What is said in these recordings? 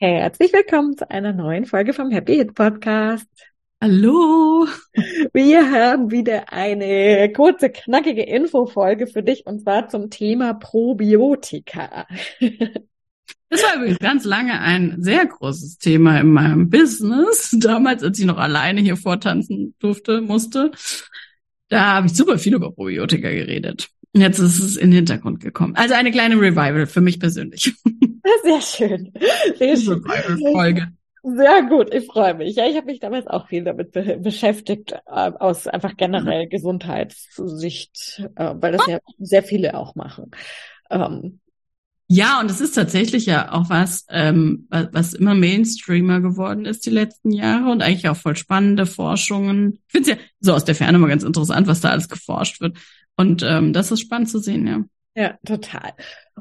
Herzlich willkommen zu einer neuen Folge vom Happy Hit Podcast. Hallo! Wir haben wieder eine kurze, knackige Infofolge für dich und zwar zum Thema Probiotika. Das war übrigens ganz lange ein sehr großes Thema in meinem Business. Damals, als ich noch alleine hier vortanzen durfte, musste, da habe ich super viel über Probiotika geredet. Jetzt ist es in den Hintergrund gekommen. Also eine kleine Revival für mich persönlich. Sehr schön. Sehr schön. Folge. Sehr gut, ich freue mich. Ja, ich habe mich damals auch viel damit be beschäftigt, äh, aus einfach generell mhm. Gesundheitssicht, äh, weil das ja sehr viele auch machen. Ähm, ja, und es ist tatsächlich ja auch was, ähm, was immer Mainstreamer geworden ist die letzten Jahre und eigentlich auch voll spannende Forschungen. Ich finde es ja so aus der Ferne mal ganz interessant, was da alles geforscht wird. Und ähm, das ist spannend zu sehen, ja. Ja, total.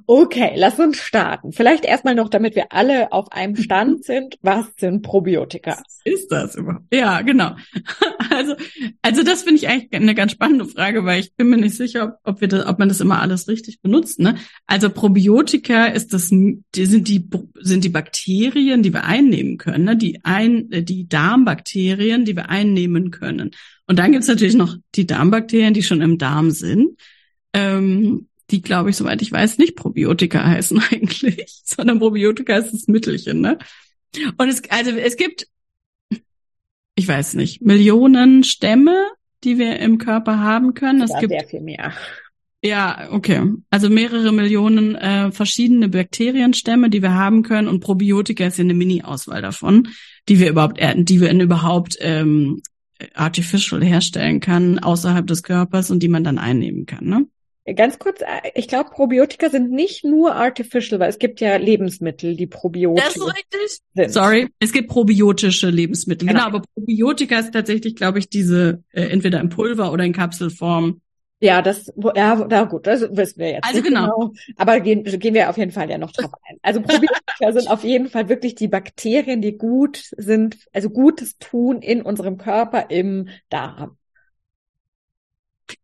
Okay, lass uns starten. Vielleicht erstmal noch, damit wir alle auf einem Stand sind. Was sind Probiotika? Was ist das überhaupt? Ja, genau. Also, also das finde ich eigentlich eine ganz spannende Frage, weil ich bin mir nicht sicher, ob, wir das, ob man das immer alles richtig benutzt. Ne? Also Probiotika ist das, die sind die sind die Bakterien, die wir einnehmen können, ne? die ein, die Darmbakterien, die wir einnehmen können. Und dann gibt's natürlich noch die Darmbakterien, die schon im Darm sind. Ähm, die, glaube ich, soweit ich weiß, nicht Probiotika heißen eigentlich, sondern Probiotika ist das Mittelchen, ne? Und es, also es gibt, ich weiß nicht, Millionen Stämme, die wir im Körper haben können. Es gibt sehr viel mehr. Ja, okay. Also mehrere Millionen äh, verschiedene Bakterienstämme, die wir haben können und Probiotika ist ja eine Mini-Auswahl davon, die wir überhaupt, die wir in überhaupt ähm, artificial herstellen kann außerhalb des Körpers und die man dann einnehmen kann. Ne? Ganz kurz, äh, ich glaube, Probiotika sind nicht nur artificial, weil es gibt ja Lebensmittel, die probiotisch Das ist richtig. Sind. Sorry, es gibt probiotische Lebensmittel. Genau, genau aber Probiotika ist tatsächlich, glaube ich, diese äh, entweder in Pulver oder in Kapselform. Ja, das, ja, da gut, das wissen wir jetzt. Also genau. genau. Aber gehen, gehen wir auf jeden Fall ja noch drauf ein. Also Probiotika sind auf jeden Fall wirklich die Bakterien, die gut sind, also Gutes tun in unserem Körper im Darm.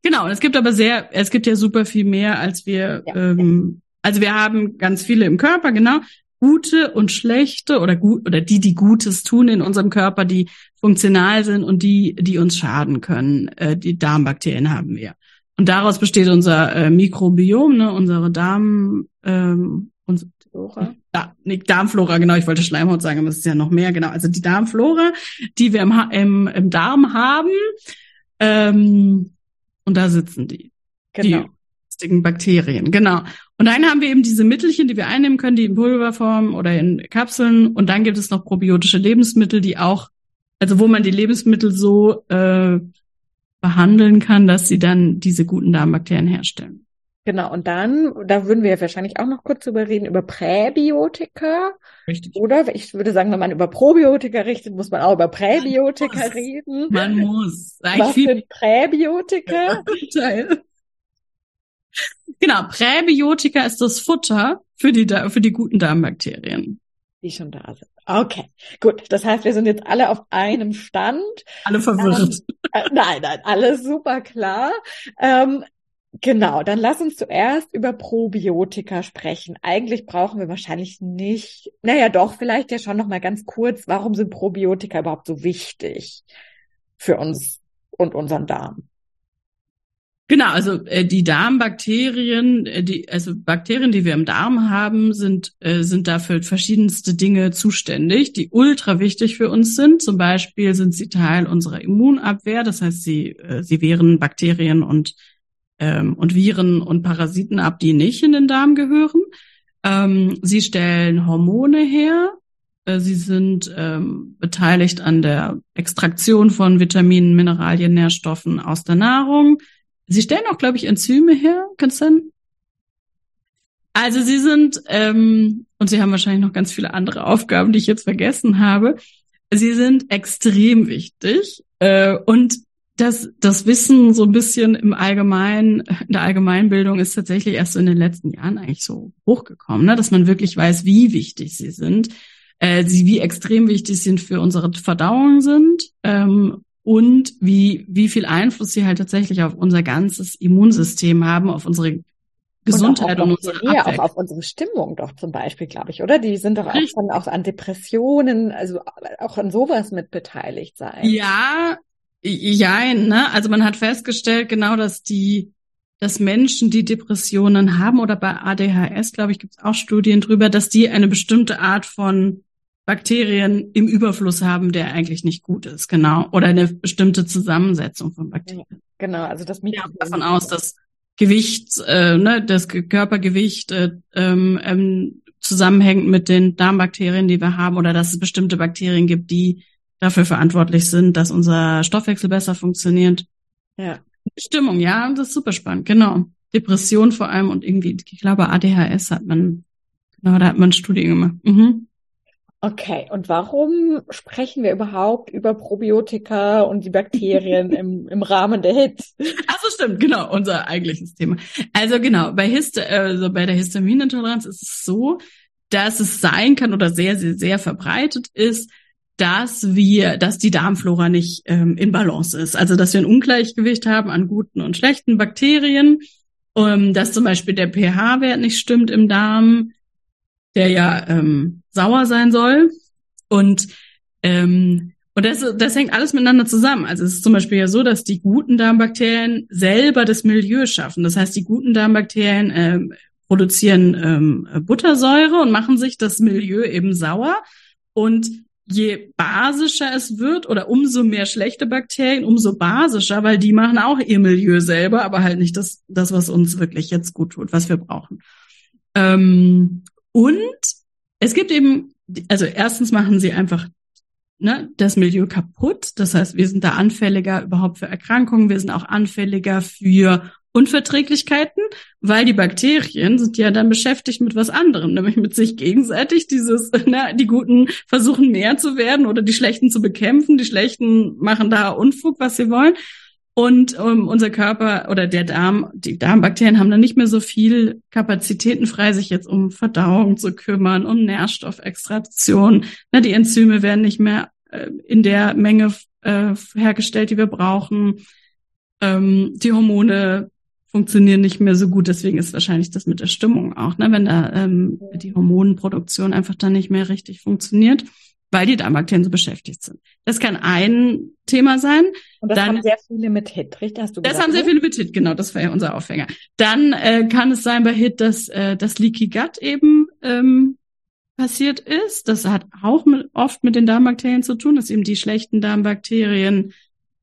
Genau, es gibt aber sehr, es gibt ja super viel mehr, als wir, ja. ähm, also wir haben ganz viele im Körper, genau, gute und schlechte oder gut oder die, die Gutes tun in unserem Körper, die funktional sind und die, die uns schaden können. Äh, die Darmbakterien haben wir. Und daraus besteht unser äh, Mikrobiom, ne, unsere Darm, ähm, unsere Flora. Da, nee, Darmflora, genau, ich wollte Schleimhaut sagen, aber es ist ja noch mehr, genau. Also die Darmflora, die wir im, im, im Darm haben, ähm, und da sitzen die. Genau. Die Bakterien, genau. Und dann haben wir eben diese Mittelchen, die wir einnehmen können, die in Pulverform oder in Kapseln. Und dann gibt es noch probiotische Lebensmittel, die auch, also wo man die Lebensmittel so äh, behandeln kann, dass sie dann diese guten Darmbakterien herstellen. Genau, und dann, da würden wir wahrscheinlich auch noch kurz drüber reden, über Präbiotika. Richtig. Oder ich würde sagen, wenn man über Probiotika richtet, muss man auch über Präbiotika man reden. Man muss. Was sind Präbiotika? genau, Präbiotika ist das Futter für die, für die guten Darmbakterien. Die schon da sind. Okay, gut. Das heißt, wir sind jetzt alle auf einem Stand. Alle verwirrt. Ähm, äh, nein, nein, alles super klar. Ähm, Genau, dann lass uns zuerst über Probiotika sprechen. Eigentlich brauchen wir wahrscheinlich nicht, naja doch, vielleicht ja schon noch mal ganz kurz, warum sind Probiotika überhaupt so wichtig für uns und unseren Darm? Genau, also äh, die Darmbakterien, äh, die also Bakterien, die wir im Darm haben, sind äh, sind dafür verschiedenste Dinge zuständig, die ultra wichtig für uns sind. Zum Beispiel sind sie Teil unserer Immunabwehr, das heißt, sie äh, sie wehren Bakterien und ähm, und Viren und Parasiten ab, die nicht in den Darm gehören. Ähm, sie stellen Hormone her. Äh, sie sind ähm, beteiligt an der Extraktion von Vitaminen, Mineralien, Nährstoffen aus der Nahrung. Sie stellen auch, glaube ich, Enzyme her. Kannst du? Also sie sind, ähm, und sie haben wahrscheinlich noch ganz viele andere Aufgaben, die ich jetzt vergessen habe. Sie sind extrem wichtig. Äh, und das, das Wissen so ein bisschen im Allgemeinen, in der Allgemeinbildung ist tatsächlich erst so in den letzten Jahren eigentlich so hochgekommen, ne? dass man wirklich weiß, wie wichtig sie sind, äh, sie wie extrem wichtig sind für unsere Verdauung sind ähm, und wie, wie viel Einfluss sie halt tatsächlich auf unser ganzes Immunsystem haben, auf unsere Gesundheit und, und unsere auch auf unsere Stimmung doch zum Beispiel, glaube ich, oder? Die sind doch auch, von, auch an Depressionen, also auch an sowas mit beteiligt sein. Ja, ja, ne? Also man hat festgestellt, genau, dass die, dass Menschen, die Depressionen haben oder bei ADHS, glaube ich, gibt es auch Studien drüber, dass die eine bestimmte Art von Bakterien im Überfluss haben, der eigentlich nicht gut ist, genau. Oder eine bestimmte Zusammensetzung von Bakterien. Ja, genau, also das Mikro ja, davon aus, dass Gewicht, äh, ne, das Körpergewicht äh, ähm, ähm, zusammenhängt mit den Darmbakterien, die wir haben, oder dass es bestimmte Bakterien gibt, die dafür verantwortlich sind, dass unser Stoffwechsel besser funktioniert. Ja. Stimmung, ja, das ist super spannend, genau. Depression vor allem und irgendwie, ich glaube, ADHS hat man, genau, da hat man Studien gemacht. Mhm. Okay, und warum sprechen wir überhaupt über Probiotika und die Bakterien im, im Rahmen der HIT? Ach so, stimmt, genau, unser eigentliches Thema. Also genau, bei, Hist also bei der Histaminintoleranz ist es so, dass es sein kann oder sehr, sehr, sehr verbreitet ist, dass wir, dass die Darmflora nicht ähm, in Balance ist. Also dass wir ein Ungleichgewicht haben an guten und schlechten Bakterien, ähm, dass zum Beispiel der pH-Wert nicht stimmt im Darm, der ja ähm, sauer sein soll. Und ähm, und das, das hängt alles miteinander zusammen. Also es ist zum Beispiel ja so, dass die guten Darmbakterien selber das Milieu schaffen. Das heißt, die guten Darmbakterien ähm, produzieren ähm, Buttersäure und machen sich das Milieu eben sauer. Und je basischer es wird oder umso mehr schlechte Bakterien, umso basischer, weil die machen auch ihr Milieu selber, aber halt nicht das, das was uns wirklich jetzt gut tut, was wir brauchen. Ähm, und es gibt eben, also erstens machen sie einfach ne, das Milieu kaputt. Das heißt, wir sind da anfälliger überhaupt für Erkrankungen. Wir sind auch anfälliger für Unverträglichkeiten, weil die Bakterien sind ja dann beschäftigt mit was anderem, nämlich mit sich gegenseitig. Dieses, na, die Guten versuchen mehr zu werden oder die Schlechten zu bekämpfen. Die Schlechten machen da Unfug, was sie wollen. Und um, ähm, unser Körper oder der Darm, die Darmbakterien haben dann nicht mehr so viel Kapazitäten frei, sich jetzt um Verdauung zu kümmern, um Nährstoffextraktion. Na, die Enzyme werden nicht mehr äh, in der Menge äh, hergestellt, die wir brauchen. Ähm, die Hormone funktionieren nicht mehr so gut. Deswegen ist wahrscheinlich das mit der Stimmung auch, ne? wenn da ähm, die Hormonproduktion einfach dann nicht mehr richtig funktioniert, weil die Darmbakterien so beschäftigt sind. Das kann ein Thema sein. Und das dann, haben sehr viele mit HIT, richtig? Hast du das haben sehr viele mit HIT, genau, das war ja unser Aufhänger. Dann äh, kann es sein bei HIT, dass äh, das Leaky Gut eben ähm, passiert ist. Das hat auch mit, oft mit den Darmbakterien zu tun, dass eben die schlechten Darmbakterien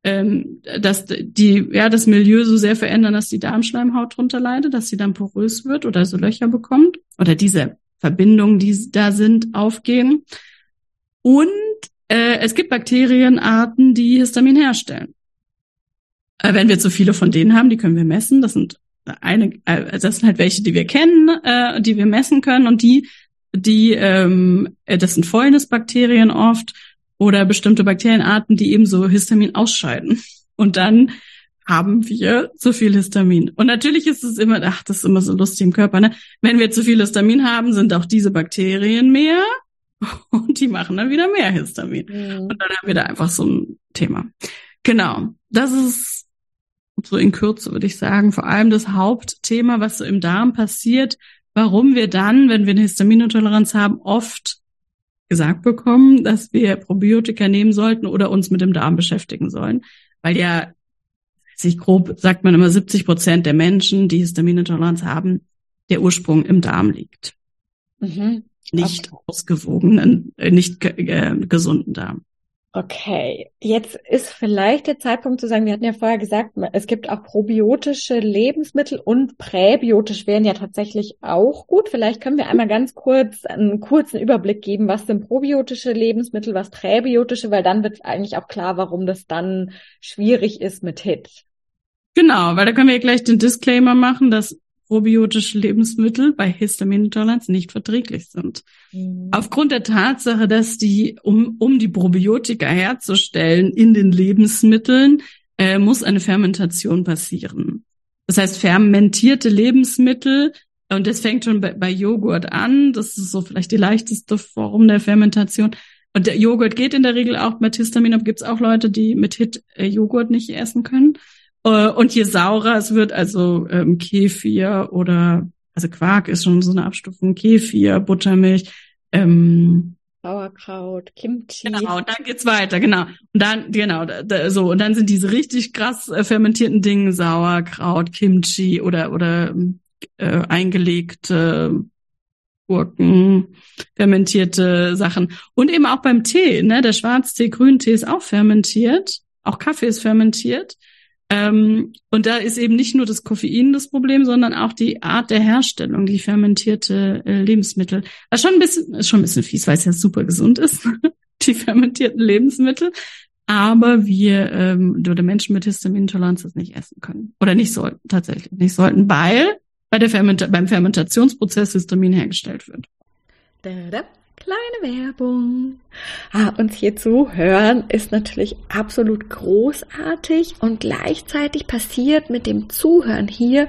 ähm, dass die ja das Milieu so sehr verändern, dass die Darmschleimhaut drunter leidet, dass sie dann porös wird oder so Löcher bekommt oder diese Verbindungen, die da sind, aufgehen. Und äh, es gibt Bakterienarten, die Histamin herstellen. Äh, wenn wir zu viele von denen haben, die können wir messen. Das sind eine, äh, das sind halt welche, die wir kennen, äh, die wir messen können und die, die, ähm, äh, das sind Fäulnisbakterien oft oder bestimmte Bakterienarten, die eben so Histamin ausscheiden. Und dann haben wir zu viel Histamin. Und natürlich ist es immer, ach, das ist immer so lustig im Körper, ne? Wenn wir zu viel Histamin haben, sind auch diese Bakterien mehr und die machen dann wieder mehr Histamin. Mhm. Und dann haben wir da einfach so ein Thema. Genau. Das ist so in Kürze, würde ich sagen, vor allem das Hauptthema, was so im Darm passiert, warum wir dann, wenn wir eine Histaminintoleranz haben, oft gesagt bekommen, dass wir Probiotika nehmen sollten oder uns mit dem Darm beschäftigen sollen. Weil ja, sich grob, sagt man immer 70 Prozent der Menschen, die Histaminintoleranz haben, der Ursprung im Darm liegt. Mhm. Nicht okay. ausgewogenen, äh, nicht äh, gesunden Darm. Okay, jetzt ist vielleicht der Zeitpunkt zu sagen, wir hatten ja vorher gesagt, es gibt auch probiotische Lebensmittel und präbiotisch wären ja tatsächlich auch gut. Vielleicht können wir einmal ganz kurz einen kurzen Überblick geben, was sind probiotische Lebensmittel, was präbiotische, weil dann wird eigentlich auch klar, warum das dann schwierig ist mit HIT. Genau, weil da können wir gleich den Disclaimer machen, dass probiotische Lebensmittel bei Histaminintoleranz nicht verträglich sind. Mhm. Aufgrund der Tatsache, dass die, um, um die Probiotika herzustellen in den Lebensmitteln, äh, muss eine Fermentation passieren. Das heißt, fermentierte Lebensmittel, und das fängt schon bei, bei Joghurt an, das ist so vielleicht die leichteste Form der Fermentation. Und der Joghurt geht in der Regel auch mit Histamin, aber gibt es auch Leute, die mit Hit äh, Joghurt nicht essen können. Äh, und je saurer es wird, also ähm, Kefir oder also Quark ist schon so eine Abstufung, Kefir, Buttermilch, ähm, Sauerkraut, Kimchi. Genau, und dann geht's weiter, genau. Und dann, genau, da, so, und dann sind diese richtig krass äh, fermentierten Dinge, Sauerkraut, Kimchi oder, oder äh, eingelegte Gurken, fermentierte Sachen. Und eben auch beim Tee, ne? Der Schwarztee, Grüntee ist auch fermentiert. Auch Kaffee ist fermentiert. Ähm, und da ist eben nicht nur das Koffein das Problem, sondern auch die Art der Herstellung, die fermentierte äh, Lebensmittel. Was schon ein bisschen, ist schon ein bisschen fies, weil es ja super gesund ist, die fermentierten Lebensmittel. Aber wir ähm, oder Menschen mit Histaminintoleranz das nicht essen können. Oder nicht sollten, tatsächlich nicht sollten, weil bei der Ferment beim Fermentationsprozess Histamin hergestellt wird. Da, da. Kleine Werbung. Ah, uns hier zuhören ist natürlich absolut großartig und gleichzeitig passiert mit dem Zuhören hier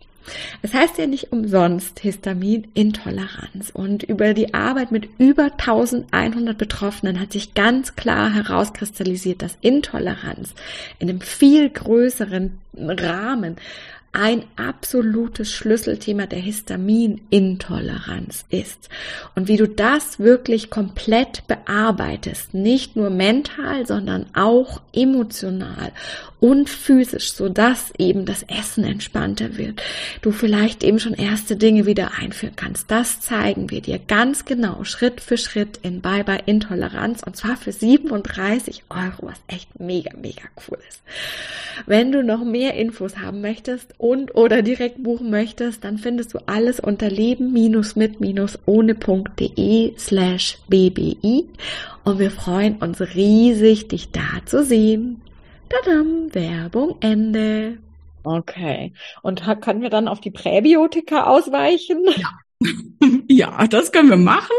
Es heißt ja nicht umsonst Histaminintoleranz und über die Arbeit mit über 1100 Betroffenen hat sich ganz klar herauskristallisiert, dass Intoleranz in einem viel größeren Rahmen ein absolutes Schlüsselthema der Histaminintoleranz ist. Und wie du das wirklich komplett bearbeitest, nicht nur mental, sondern auch emotional und physisch, so dass eben das Essen entspannter wird. Du vielleicht eben schon erste Dinge wieder einführen kannst. Das zeigen wir dir ganz genau, Schritt für Schritt in Bye Bye Intoleranz und zwar für 37 Euro, was echt mega, mega cool ist. Wenn du noch mehr Infos haben möchtest und oder direkt buchen möchtest, dann findest du alles unter leben-mit-ohne.de slash bbi und wir freuen uns riesig, dich da zu sehen. Tadam, Werbung Ende. Okay. Und können wir dann auf die Präbiotika ausweichen? Ja. ja, das können wir machen.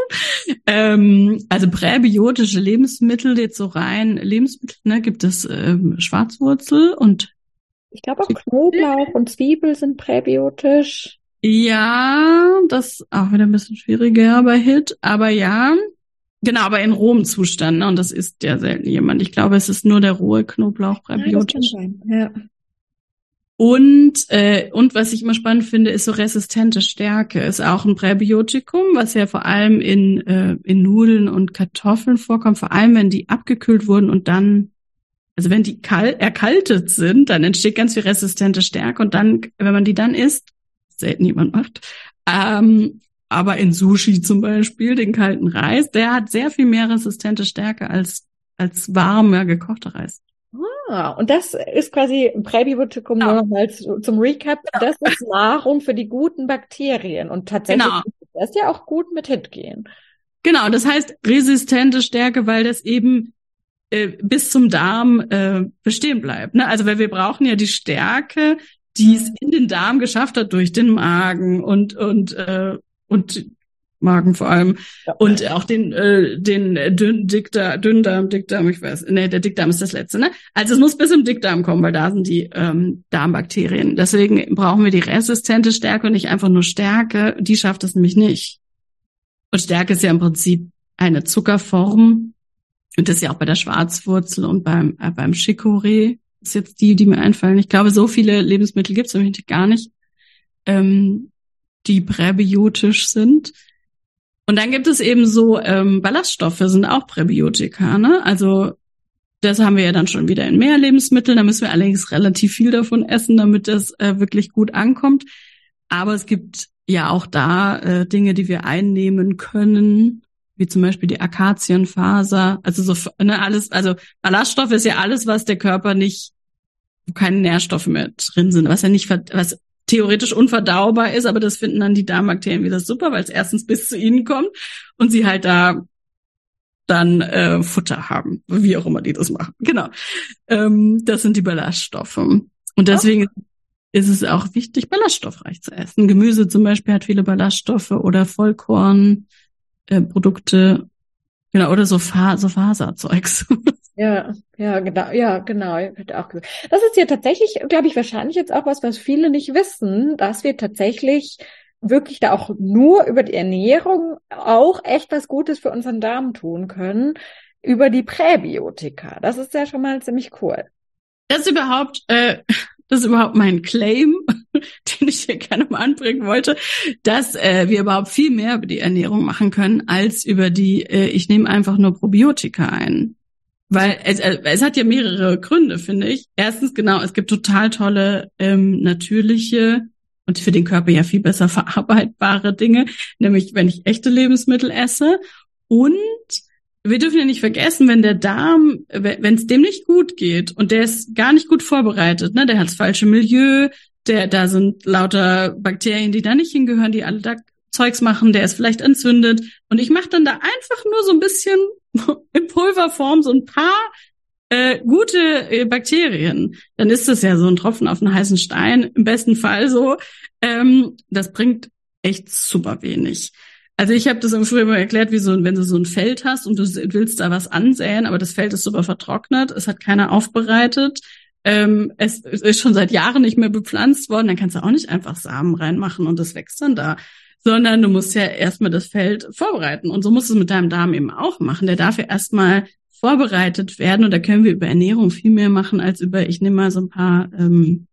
Ähm, also präbiotische Lebensmittel, jetzt so rein Lebensmittel, ne, gibt es ähm, Schwarzwurzel und ich glaube auch Knoblauch und Zwiebel sind präbiotisch. Ja, das auch wieder ein bisschen schwieriger bei Hit, aber ja, Genau, aber in rohem Zustand, ne? Und das ist ja selten jemand. Ich glaube, es ist nur der rohe Knoblauch präbiotisch. Ja, ja. Und, äh, und was ich immer spannend finde, ist so resistente Stärke. Ist auch ein Präbiotikum, was ja vor allem in, äh, in Nudeln und Kartoffeln vorkommt, vor allem wenn die abgekühlt wurden und dann, also wenn die kalt, erkaltet sind, dann entsteht ganz viel resistente Stärke und dann, wenn man die dann isst, selten jemand macht, ähm, aber in Sushi zum Beispiel, den kalten Reis, der hat sehr viel mehr resistente Stärke als, als warmer gekochter Reis. Ah, und das ist quasi Präbiotikum genau. nur nochmal zum Recap. Das ist Nahrung für die guten Bakterien. Und tatsächlich genau. das ist ja auch gut mit HIT gehen. Genau, das heißt resistente Stärke, weil das eben äh, bis zum Darm äh, bestehen bleibt. Ne? Also weil wir brauchen ja die Stärke, die es in den Darm geschafft hat durch den Magen und und äh, und Magen vor allem. Ja. Und auch den, äh, den dünn, Dickdarm, Dünndarm, Dickdarm, ich weiß, nee, der Dickdarm ist das letzte, ne? Also es muss bis im Dickdarm kommen, weil da sind die ähm, Darmbakterien. Deswegen brauchen wir die resistente Stärke und nicht einfach nur Stärke. Die schafft es nämlich nicht. Und Stärke ist ja im Prinzip eine Zuckerform. Und das ist ja auch bei der Schwarzwurzel und beim, äh, beim Chicorée. Das ist jetzt die, die mir einfallen. Ich glaube, so viele Lebensmittel gibt es nämlich gar nicht, ähm, die präbiotisch sind. Und dann gibt es eben so ähm, Ballaststoffe, sind auch Präbiotika. Ne? Also das haben wir ja dann schon wieder in mehr Lebensmitteln. Da müssen wir allerdings relativ viel davon essen, damit das äh, wirklich gut ankommt. Aber es gibt ja auch da äh, Dinge, die wir einnehmen können, wie zum Beispiel die Akazienfaser. Also so ne, alles, also Ballaststoff ist ja alles, was der Körper nicht, wo keine Nährstoffe mehr drin sind, was ja nicht, was theoretisch unverdaubar ist, aber das finden dann die Darmbakterien wieder super, weil es erstens bis zu ihnen kommt und sie halt da dann äh, Futter haben, wie auch immer die das machen. Genau. Ähm, das sind die Ballaststoffe. Und deswegen oh. ist es auch wichtig, ballaststoffreich zu essen. Gemüse zum Beispiel hat viele Ballaststoffe oder Vollkorn, äh, Produkte, genau, oder so, Fa so Faserzeugs. Ja, ja, genau, ja, genau. Das ist ja tatsächlich, glaube ich, wahrscheinlich jetzt auch was, was viele nicht wissen, dass wir tatsächlich wirklich da auch nur über die Ernährung auch echt was Gutes für unseren Darm tun können, über die Präbiotika. Das ist ja schon mal ziemlich cool. Das ist überhaupt, äh, das ist überhaupt mein Claim, den ich hier gerne mal anbringen wollte, dass äh, wir überhaupt viel mehr über die Ernährung machen können, als über die, äh, ich nehme einfach nur Probiotika ein. Weil es, äh, es hat ja mehrere Gründe, finde ich. Erstens, genau, es gibt total tolle ähm, natürliche und für den Körper ja viel besser verarbeitbare Dinge, nämlich wenn ich echte Lebensmittel esse. Und wir dürfen ja nicht vergessen, wenn der Darm, wenn es dem nicht gut geht und der ist gar nicht gut vorbereitet, ne, der hat das falsche Milieu, der, da sind lauter Bakterien, die da nicht hingehören, die alle da Zeugs machen, der ist vielleicht entzündet. Und ich mache dann da einfach nur so ein bisschen in Pulverform so ein paar äh, gute äh, Bakterien. Dann ist das ja so ein Tropfen auf einen heißen Stein, im besten Fall so. Ähm, das bringt echt super wenig. Also ich habe das im früher mal erklärt, wie so, wenn du so ein Feld hast und du willst da was ansäen, aber das Feld ist super vertrocknet, es hat keiner aufbereitet, ähm, es ist schon seit Jahren nicht mehr bepflanzt worden, dann kannst du auch nicht einfach Samen reinmachen und das wächst dann da sondern du musst ja erstmal das Feld vorbereiten. Und so musst du es mit deinem Darm eben auch machen. Der darf ja erstmal vorbereitet werden. Und da können wir über Ernährung viel mehr machen als über, ich nehme mal so ein paar ähm,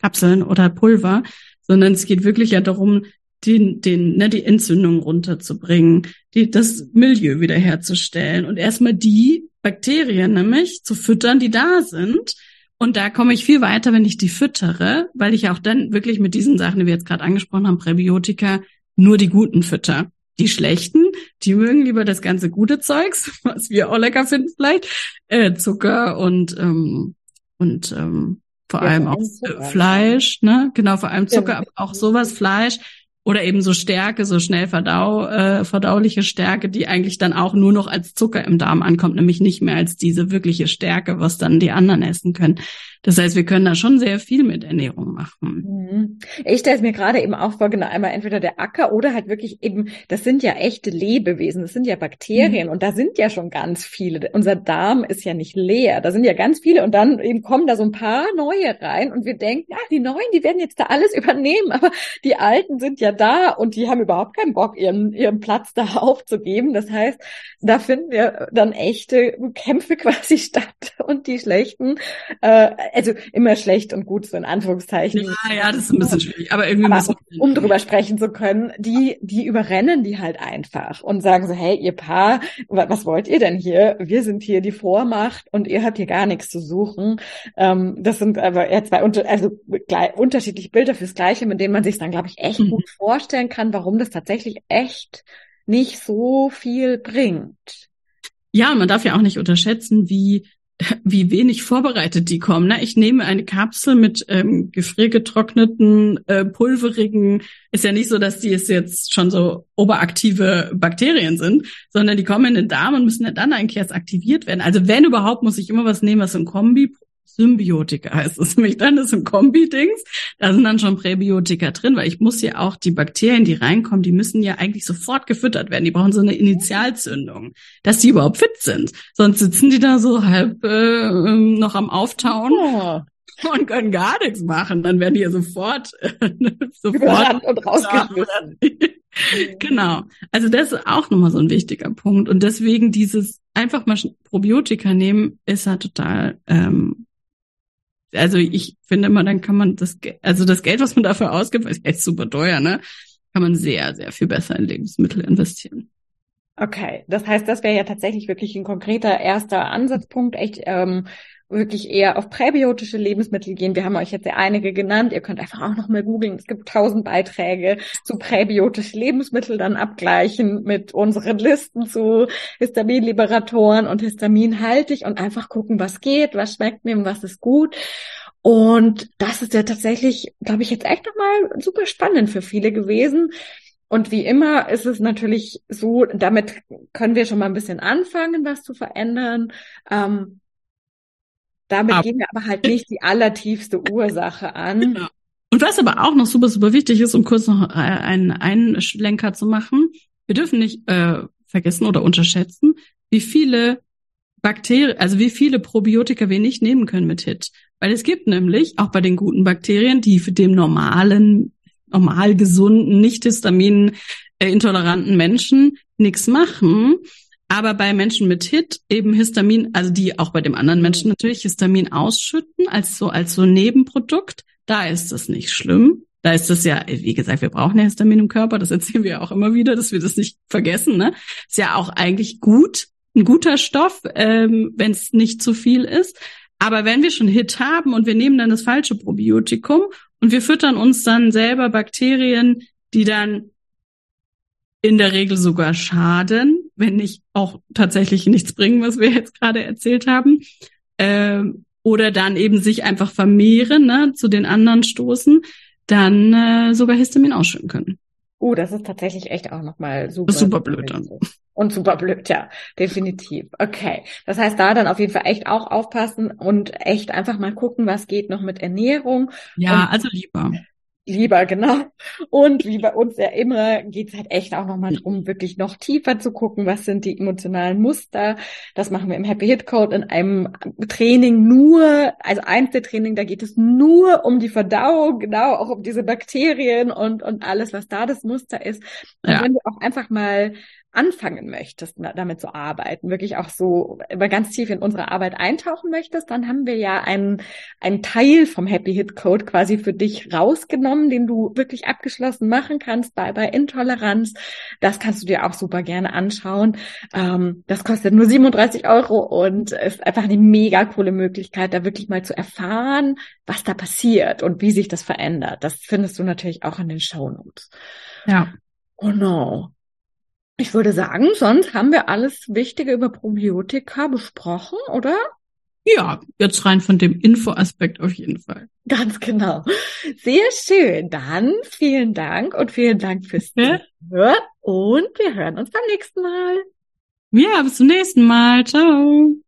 Kapseln oder Pulver, sondern es geht wirklich ja darum, den, den, ne, die Entzündung runterzubringen, die, das Milieu wiederherzustellen und erstmal die Bakterien nämlich zu füttern, die da sind. Und da komme ich viel weiter, wenn ich die füttere, weil ich auch dann wirklich mit diesen Sachen, die wir jetzt gerade angesprochen haben, Präbiotika, nur die guten Fütter. Die schlechten, die mögen lieber das ganze gute Zeugs, was wir auch lecker finden vielleicht, äh, Zucker und ähm, und ähm, vor ja, allem auch Zucker. Fleisch, ne? Genau, vor allem Zucker, ja. aber auch sowas Fleisch oder eben so Stärke, so schnell verdau, äh, verdauliche Stärke, die eigentlich dann auch nur noch als Zucker im Darm ankommt, nämlich nicht mehr als diese wirkliche Stärke, was dann die anderen essen können. Das heißt, wir können da schon sehr viel mit Ernährung machen. Mhm. Ich stelle es mir gerade eben auch vor, genau einmal entweder der Acker oder halt wirklich eben, das sind ja echte Lebewesen, das sind ja Bakterien mhm. und da sind ja schon ganz viele. Unser Darm ist ja nicht leer, da sind ja ganz viele und dann eben kommen da so ein paar neue rein und wir denken, ah, die neuen, die werden jetzt da alles übernehmen, aber die alten sind ja da und die haben überhaupt keinen Bock, ihren, ihren Platz da aufzugeben. Das heißt, da finden wir dann echte Kämpfe quasi statt und die schlechten äh, also immer schlecht und gut, so in Anführungszeichen. Ja, ja, das ist ein bisschen schwierig, aber irgendwie aber um drüber sprechen zu können, die, die überrennen die halt einfach und sagen so, hey, ihr Paar, was wollt ihr denn hier? Wir sind hier die Vormacht und ihr habt hier gar nichts zu suchen. Ähm, das sind aber eher zwei unter, also unterschiedliche Bilder fürs Gleiche, mit denen man sich dann, glaube ich, echt mhm. gut vorstellen kann, warum das tatsächlich echt nicht so viel bringt. Ja, man darf ja auch nicht unterschätzen, wie wie wenig vorbereitet die kommen. Ne? Ich nehme eine Kapsel mit ähm, gefriergetrockneten, äh, pulverigen, ist ja nicht so, dass die es jetzt schon so oberaktive Bakterien sind, sondern die kommen in den Darm und müssen dann eigentlich erst aktiviert werden. Also wenn überhaupt, muss ich immer was nehmen, was so ein Kombi Symbiotika heißt es nämlich dann, das ein Kombi-Dings. Da sind dann schon Präbiotika drin, weil ich muss ja auch die Bakterien, die reinkommen, die müssen ja eigentlich sofort gefüttert werden. Die brauchen so eine Initialzündung, dass die überhaupt fit sind. Sonst sitzen die da so halb äh, ähm, noch am Auftauen. Oh und können gar nichts machen, dann werden die ja sofort, sofort und rausgeschmissen. genau. Also das ist auch nochmal so ein wichtiger Punkt. Und deswegen dieses einfach mal Probiotika nehmen, ist ja total, ähm, also ich finde immer, dann kann man das, also das Geld, was man dafür ausgibt, ist echt super teuer, ne? Kann man sehr, sehr viel besser in Lebensmittel investieren. Okay, das heißt, das wäre ja tatsächlich wirklich ein konkreter erster Ansatzpunkt, echt ähm, wirklich eher auf präbiotische Lebensmittel gehen. Wir haben euch jetzt ja einige genannt. Ihr könnt einfach auch noch mal googeln. Es gibt tausend Beiträge zu präbiotischen Lebensmittel dann abgleichen mit unseren Listen zu Histaminliberatoren und histaminhaltig und einfach gucken, was geht, was schmeckt mir, was ist gut. Und das ist ja tatsächlich, glaube ich, jetzt echt nochmal super spannend für viele gewesen. Und wie immer ist es natürlich so, damit können wir schon mal ein bisschen anfangen, was zu verändern. Ähm, damit aber, gehen wir aber halt nicht die allertiefste Ursache an. Genau. Und was aber auch noch super, super wichtig ist, um kurz noch äh, einen Einschlenker zu machen, wir dürfen nicht äh, vergessen oder unterschätzen, wie viele Bakterien, also wie viele Probiotika wir nicht nehmen können mit HIT. Weil es gibt nämlich auch bei den guten Bakterien, die für den normalen, normal gesunden, nicht histamin intoleranten Menschen nichts machen, aber bei Menschen mit HIT eben Histamin, also die auch bei dem anderen Menschen natürlich Histamin ausschütten als so, als so Nebenprodukt, da ist es nicht schlimm. Da ist es ja, wie gesagt, wir brauchen ja Histamin im Körper, das erzählen wir ja auch immer wieder, dass wir das nicht vergessen. Ne? Ist ja auch eigentlich gut, ein guter Stoff, ähm, wenn es nicht zu viel ist. Aber wenn wir schon HIT haben und wir nehmen dann das falsche Probiotikum und wir füttern uns dann selber Bakterien, die dann in der Regel sogar schaden, wenn nicht auch tatsächlich nichts bringen, was wir jetzt gerade erzählt haben. Ähm, oder dann eben sich einfach vermehren, ne, zu den anderen stoßen, dann äh, sogar Histamin ausschütten können. Oh, das ist tatsächlich echt auch nochmal super. Super blöd dann. Und super blöd, ja, definitiv. Okay. Das heißt, da dann auf jeden Fall echt auch aufpassen und echt einfach mal gucken, was geht noch mit Ernährung. Ja, und also lieber lieber, genau. Und wie bei uns ja immer, geht es halt echt auch nochmal darum, wirklich noch tiefer zu gucken, was sind die emotionalen Muster. Das machen wir im Happy Hit Code in einem Training nur, also eins der Training, da geht es nur um die Verdauung, genau, auch um diese Bakterien und, und alles, was da das Muster ist. Und ja. wenn du auch einfach mal anfangen möchtest, damit zu arbeiten, wirklich auch so immer ganz tief in unsere Arbeit eintauchen möchtest, dann haben wir ja einen, einen Teil vom Happy Hit Code quasi für dich rausgenommen, den du wirklich abgeschlossen machen kannst bei, bei Intoleranz. Das kannst du dir auch super gerne anschauen. Ähm, das kostet nur 37 Euro und ist einfach eine mega coole Möglichkeit, da wirklich mal zu erfahren, was da passiert und wie sich das verändert. Das findest du natürlich auch in den Show Notes. Ja. Genau. Ich würde sagen, sonst haben wir alles Wichtige über Probiotika besprochen, oder? Ja, jetzt rein von dem Infoaspekt auf jeden Fall. Ganz genau. Sehr schön. Dann vielen Dank und vielen Dank fürs ja. Zuhören und wir hören uns beim nächsten Mal. Ja, bis zum nächsten Mal. Ciao.